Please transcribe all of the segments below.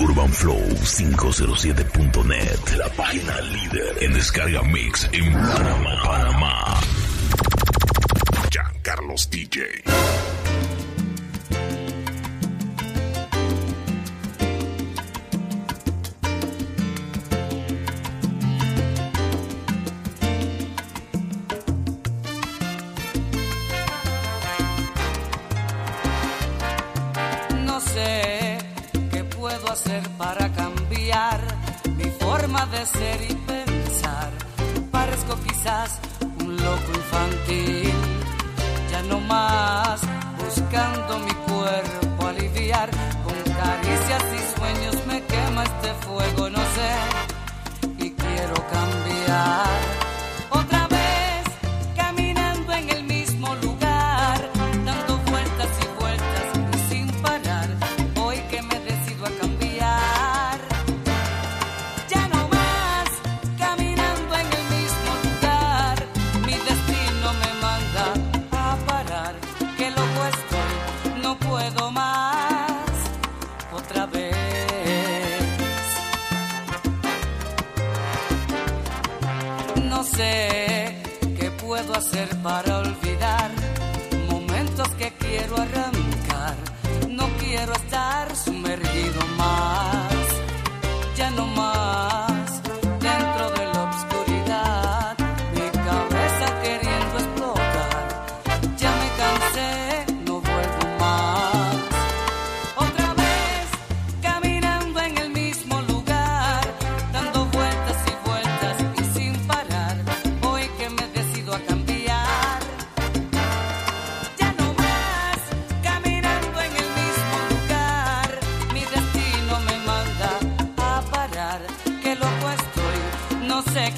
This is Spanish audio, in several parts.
UrbanFlow507.net, la página líder en descarga mix en Panamá, Panamá. Carlos DJ.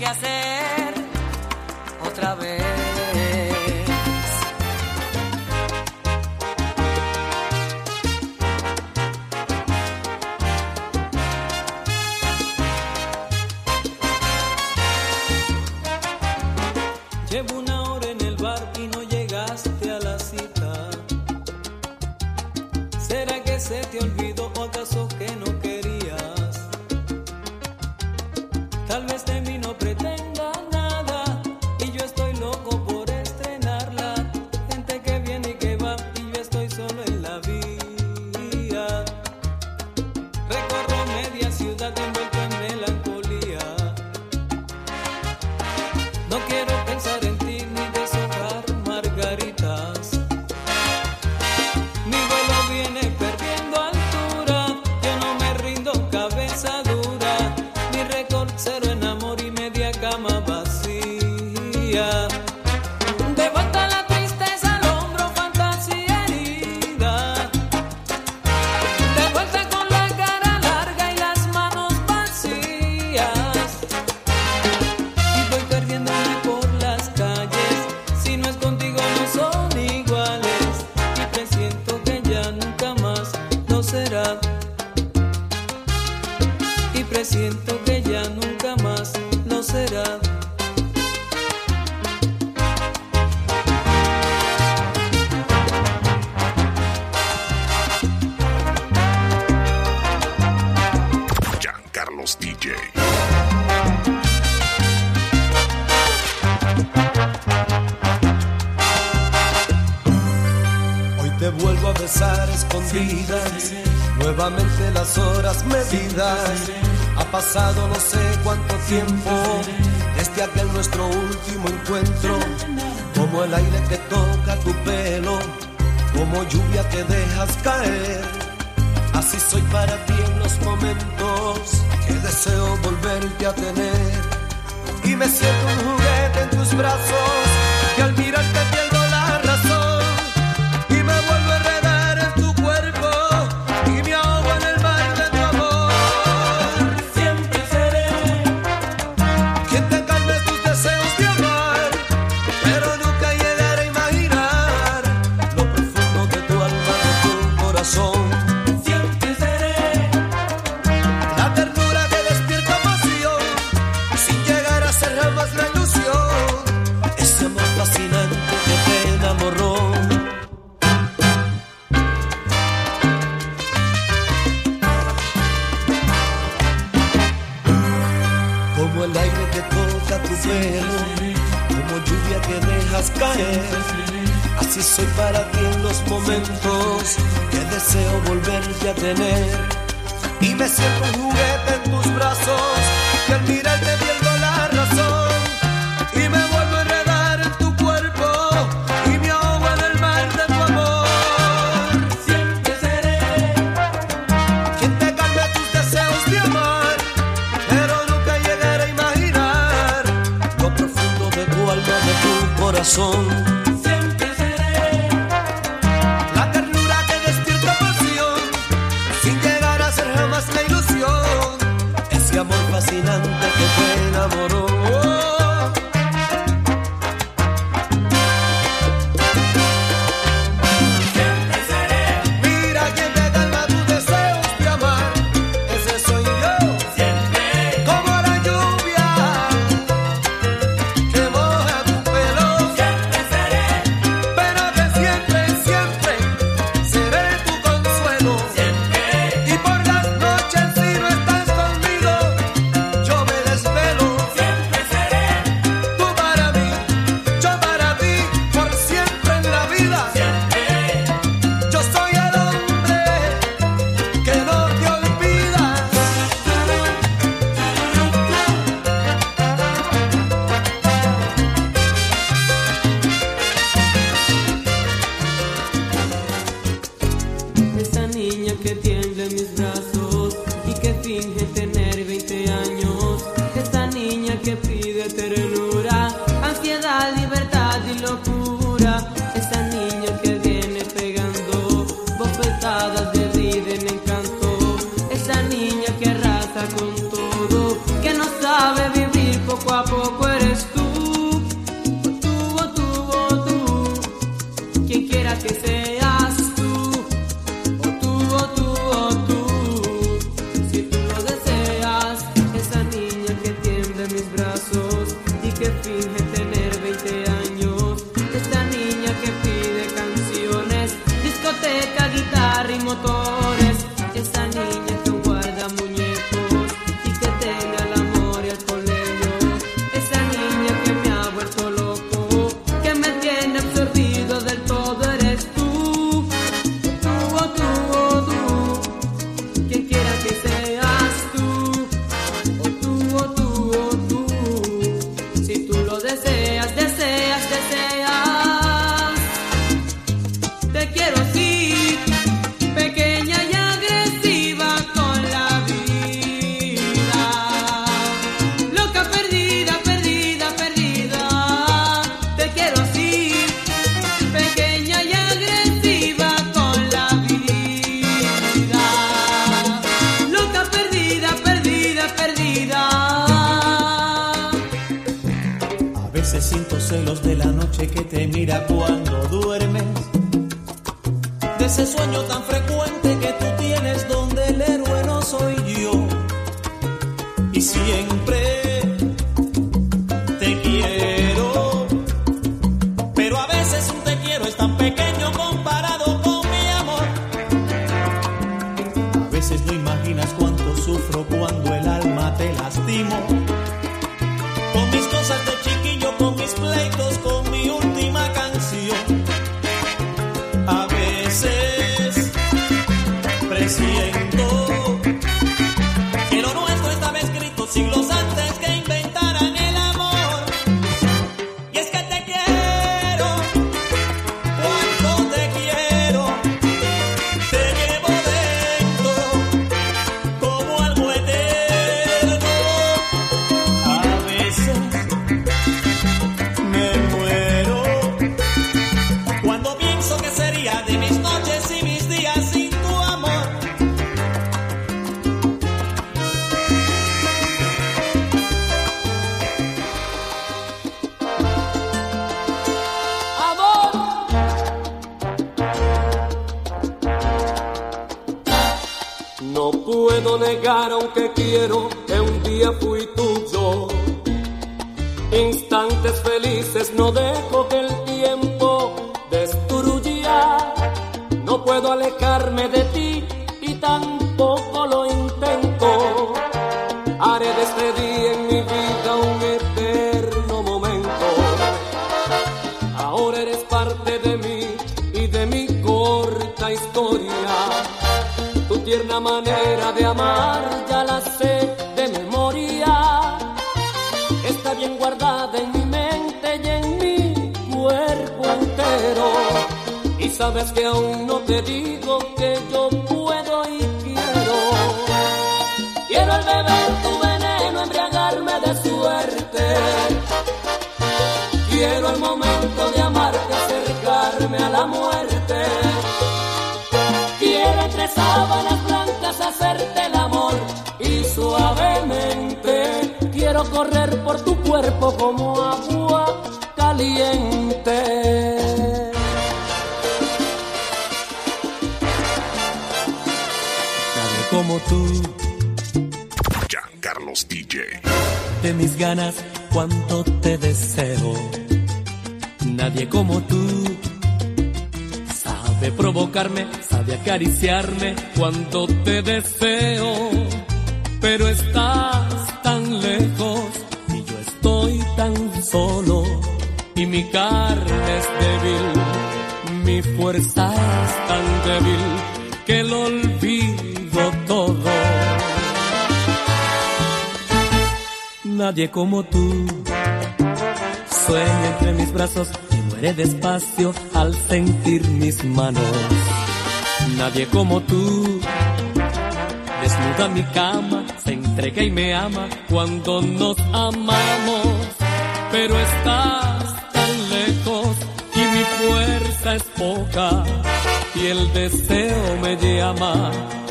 que hacer. Ha pasado no sé cuánto tiempo desde aquel nuestro último encuentro. Como el aire que toca tu pelo, como lluvia que dejas caer. Así soy para ti en los momentos que deseo volverte a tener. Y me siento un juguete en tus brazos que al mirarte Así soy para ti en los momentos que deseo volverte a tener. Y me siento juguete en tus brazos que el tiempo destruirá, no puedo alejar. Que aún no te digo que yo puedo y quiero. Quiero al beber tu veneno, embriagarme de suerte. Quiero el momento de amarte, acercarme a la muerte. Quiero entre sábanas blancas hacerte el amor y suavemente quiero correr por tu cuerpo como agua caliente. Tú, Carlos DJ. de mis ganas, cuánto te deseo. Nadie como tú sabe provocarme, sabe acariciarme cuando te deseo. Pero estás tan lejos y yo estoy tan solo. Y mi carne es débil, mi fuerza es tan débil que lo olvido Nadie como tú sueña entre mis brazos y muere despacio al sentir mis manos. Nadie como tú desnuda mi cama, se entrega y me ama cuando nos amamos. Pero estás tan lejos y mi fuerza es poca y el deseo me llama,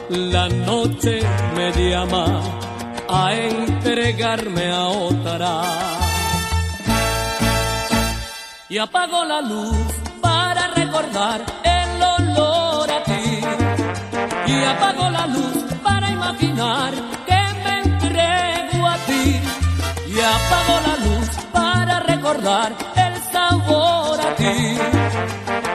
la noche me llama a entregarme a otra. Y apago la luz para recordar el olor a ti. Y apago la luz para imaginar que me entrego a ti. Y apago la luz para recordar el sabor a ti.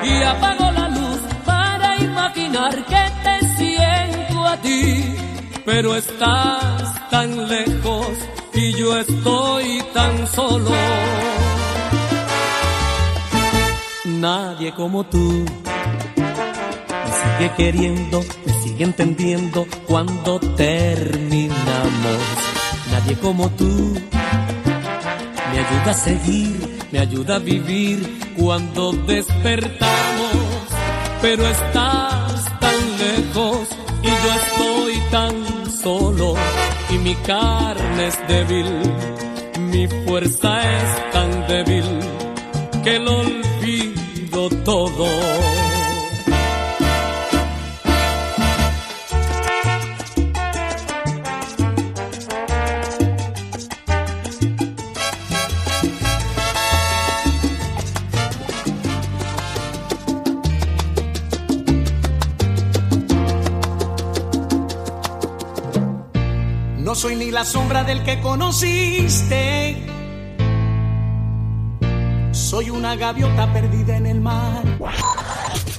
Y apago la luz para imaginar que te siento a ti. Pero estás tan lejos y yo estoy tan solo. Nadie como tú me sigue queriendo, me sigue entendiendo cuando terminamos. Nadie como tú me ayuda a seguir, me ayuda a vivir cuando despertamos. Pero estás tan lejos y yo estoy tan solo y mi carne es débil, mi fuerza es tan débil que lo olvido todo. Soy ni la sombra del que conociste. Soy una gaviota perdida en el mar.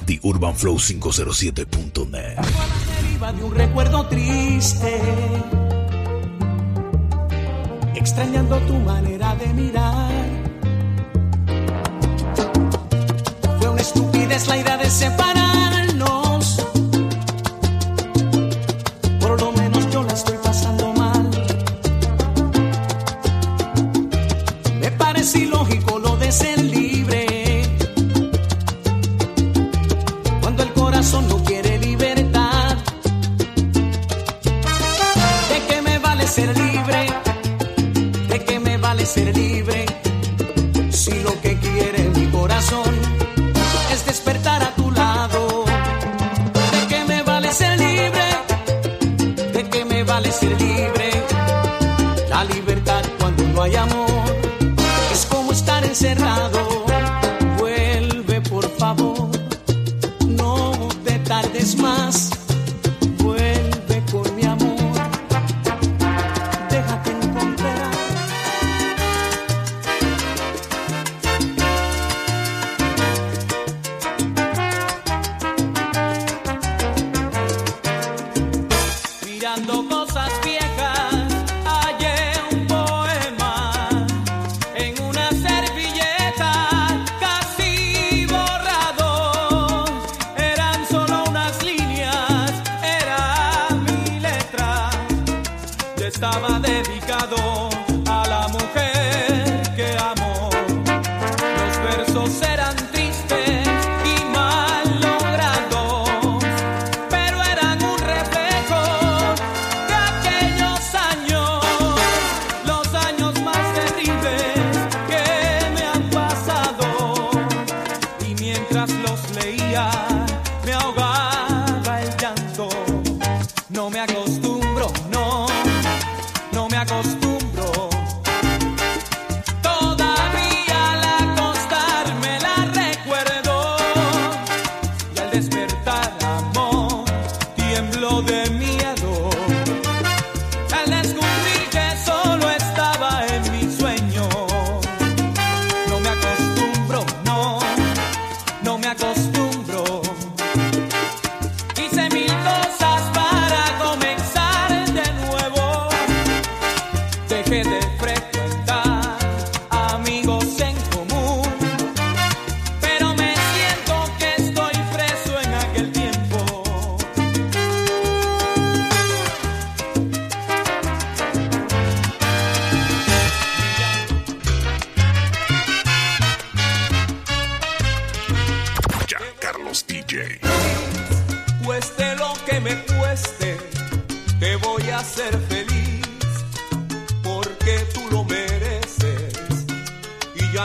The Urban Flow 507.net. deriva de un recuerdo triste. Extrañando tu manera de mirar. Fue una estupidez la idea de separarnos.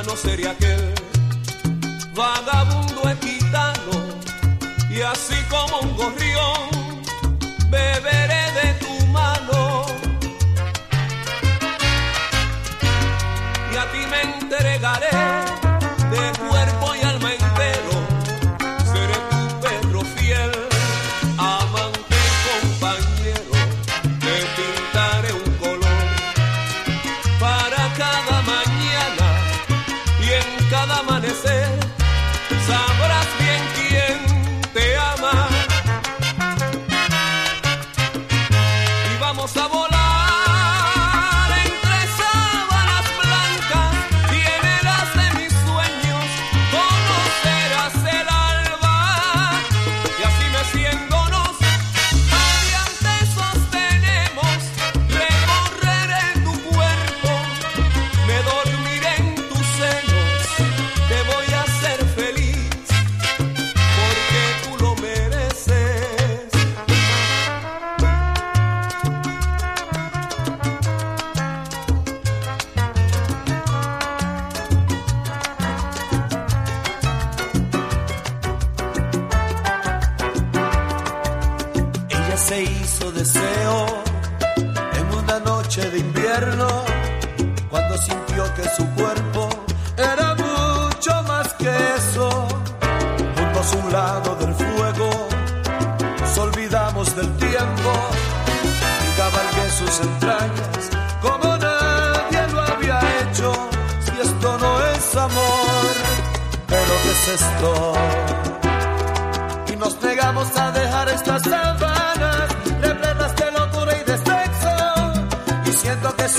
No sería aquel, vagabundo es y así como un gorrión, beberé de tu mano. Y a ti me entregaré.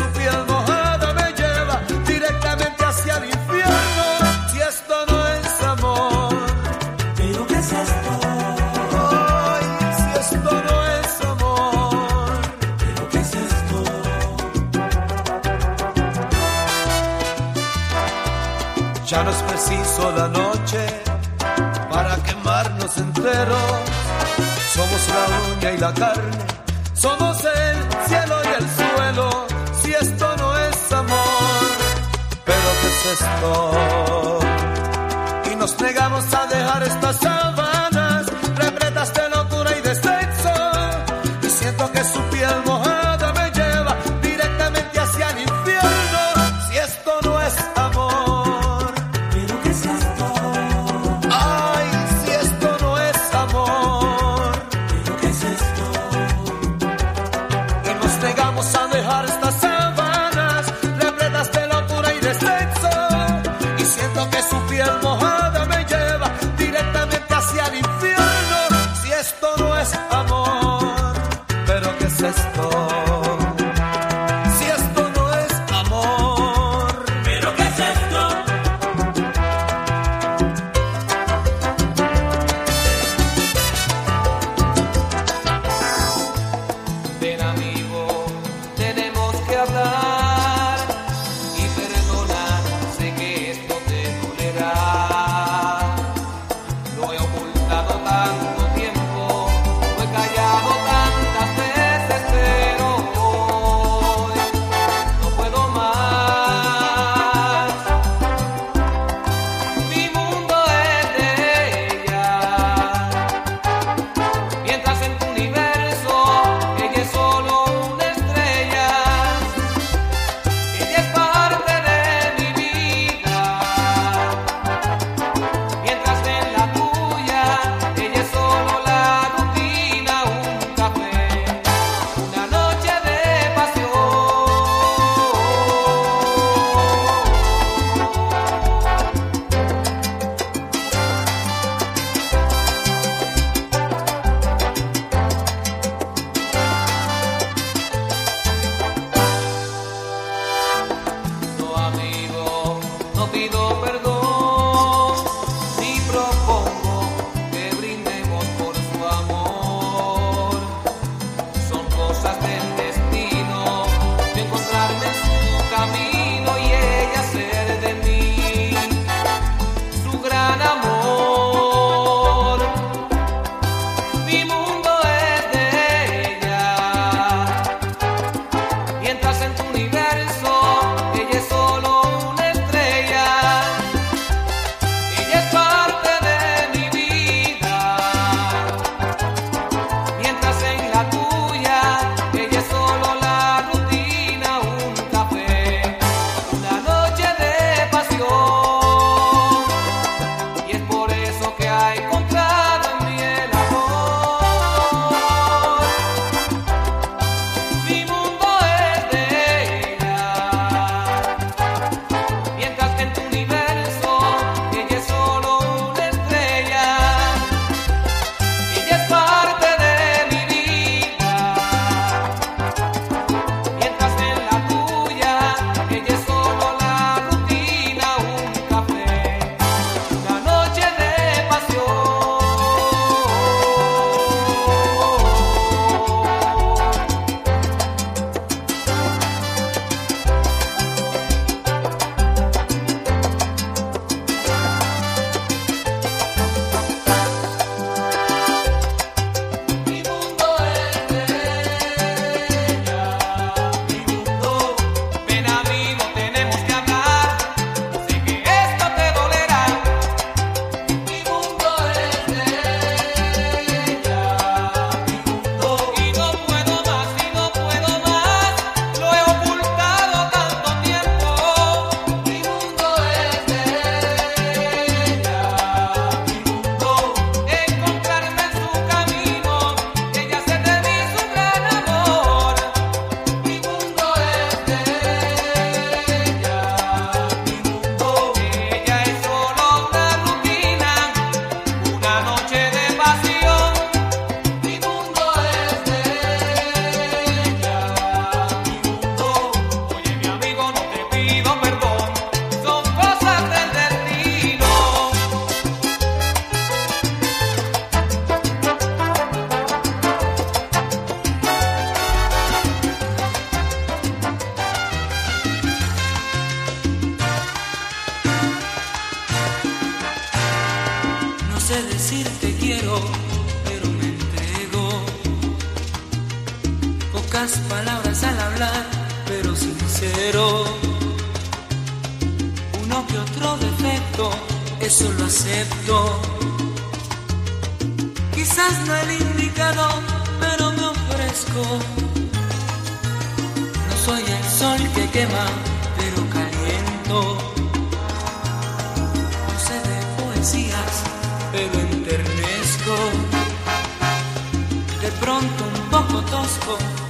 su piel me lleva directamente hacia el infierno. Si esto no es amor, ¿pero qué es esto? Ay, si esto no es amor, ¿pero qué es esto? Ya no es preciso la noche para quemarnos enteros. Somos la uña y la carne y nos negamos a dejar esta sábana. que su piel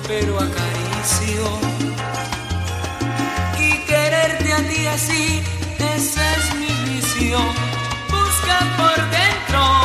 pero acaricio. Y quererte a ti así, esa es mi visión. Busca por dentro.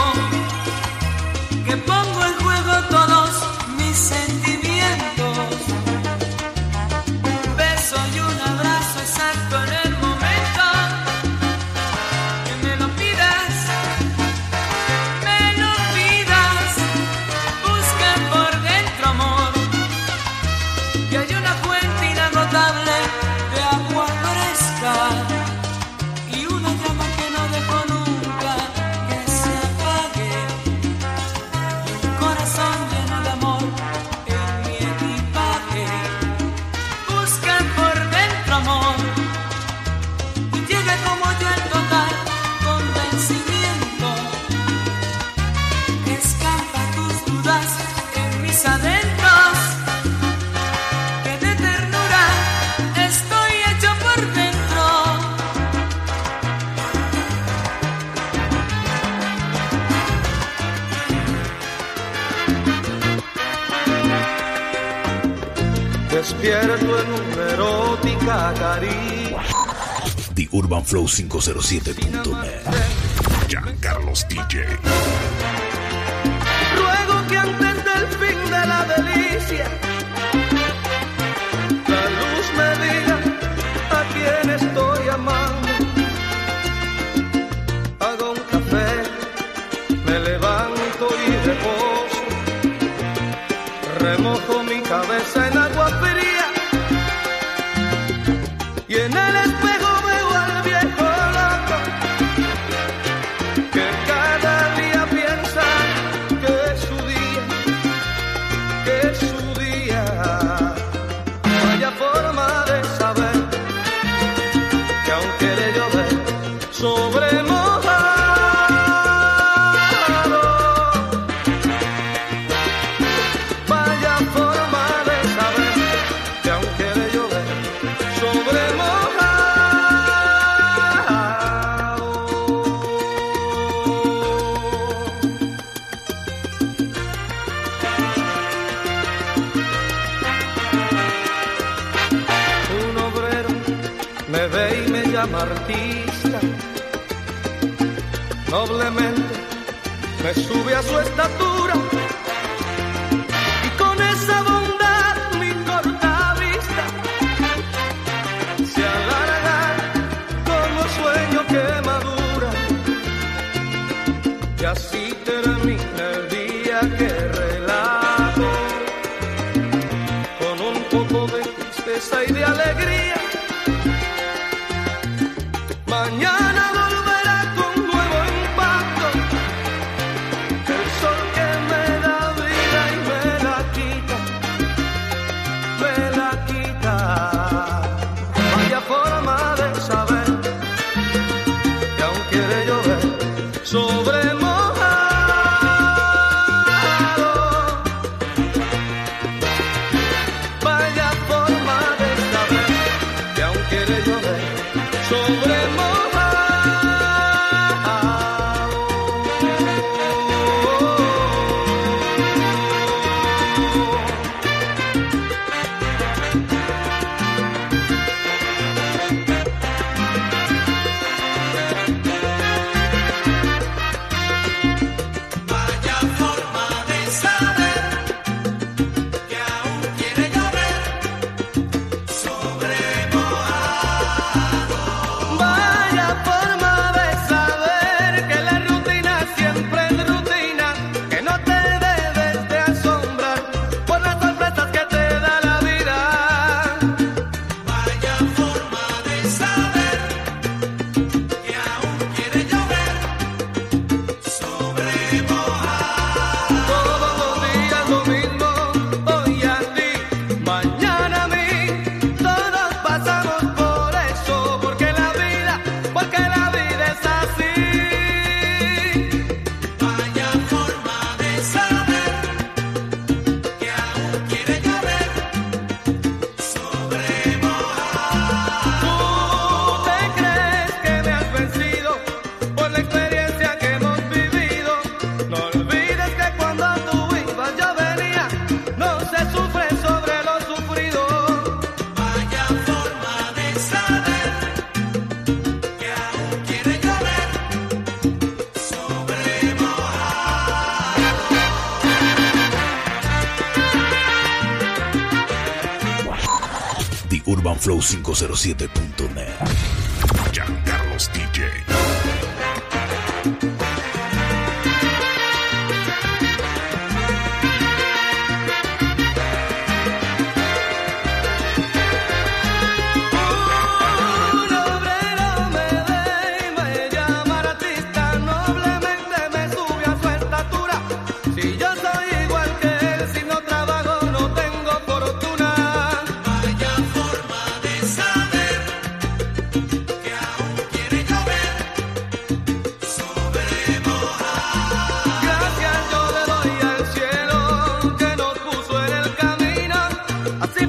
despierto en una erótica caricia. The Urban Flow 507.net. Giancarlos DJ. Ruego que antes del fin de la delicia, la luz me diga a quién estoy amando. Hago un café, me levanto y reposo, remojo mi cabeza. de alegría. Flow507.com Así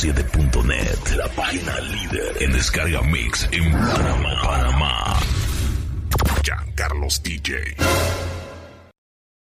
107.net, la página líder en descarga Mix en Panamá. Panamá. Giancarlos DJ.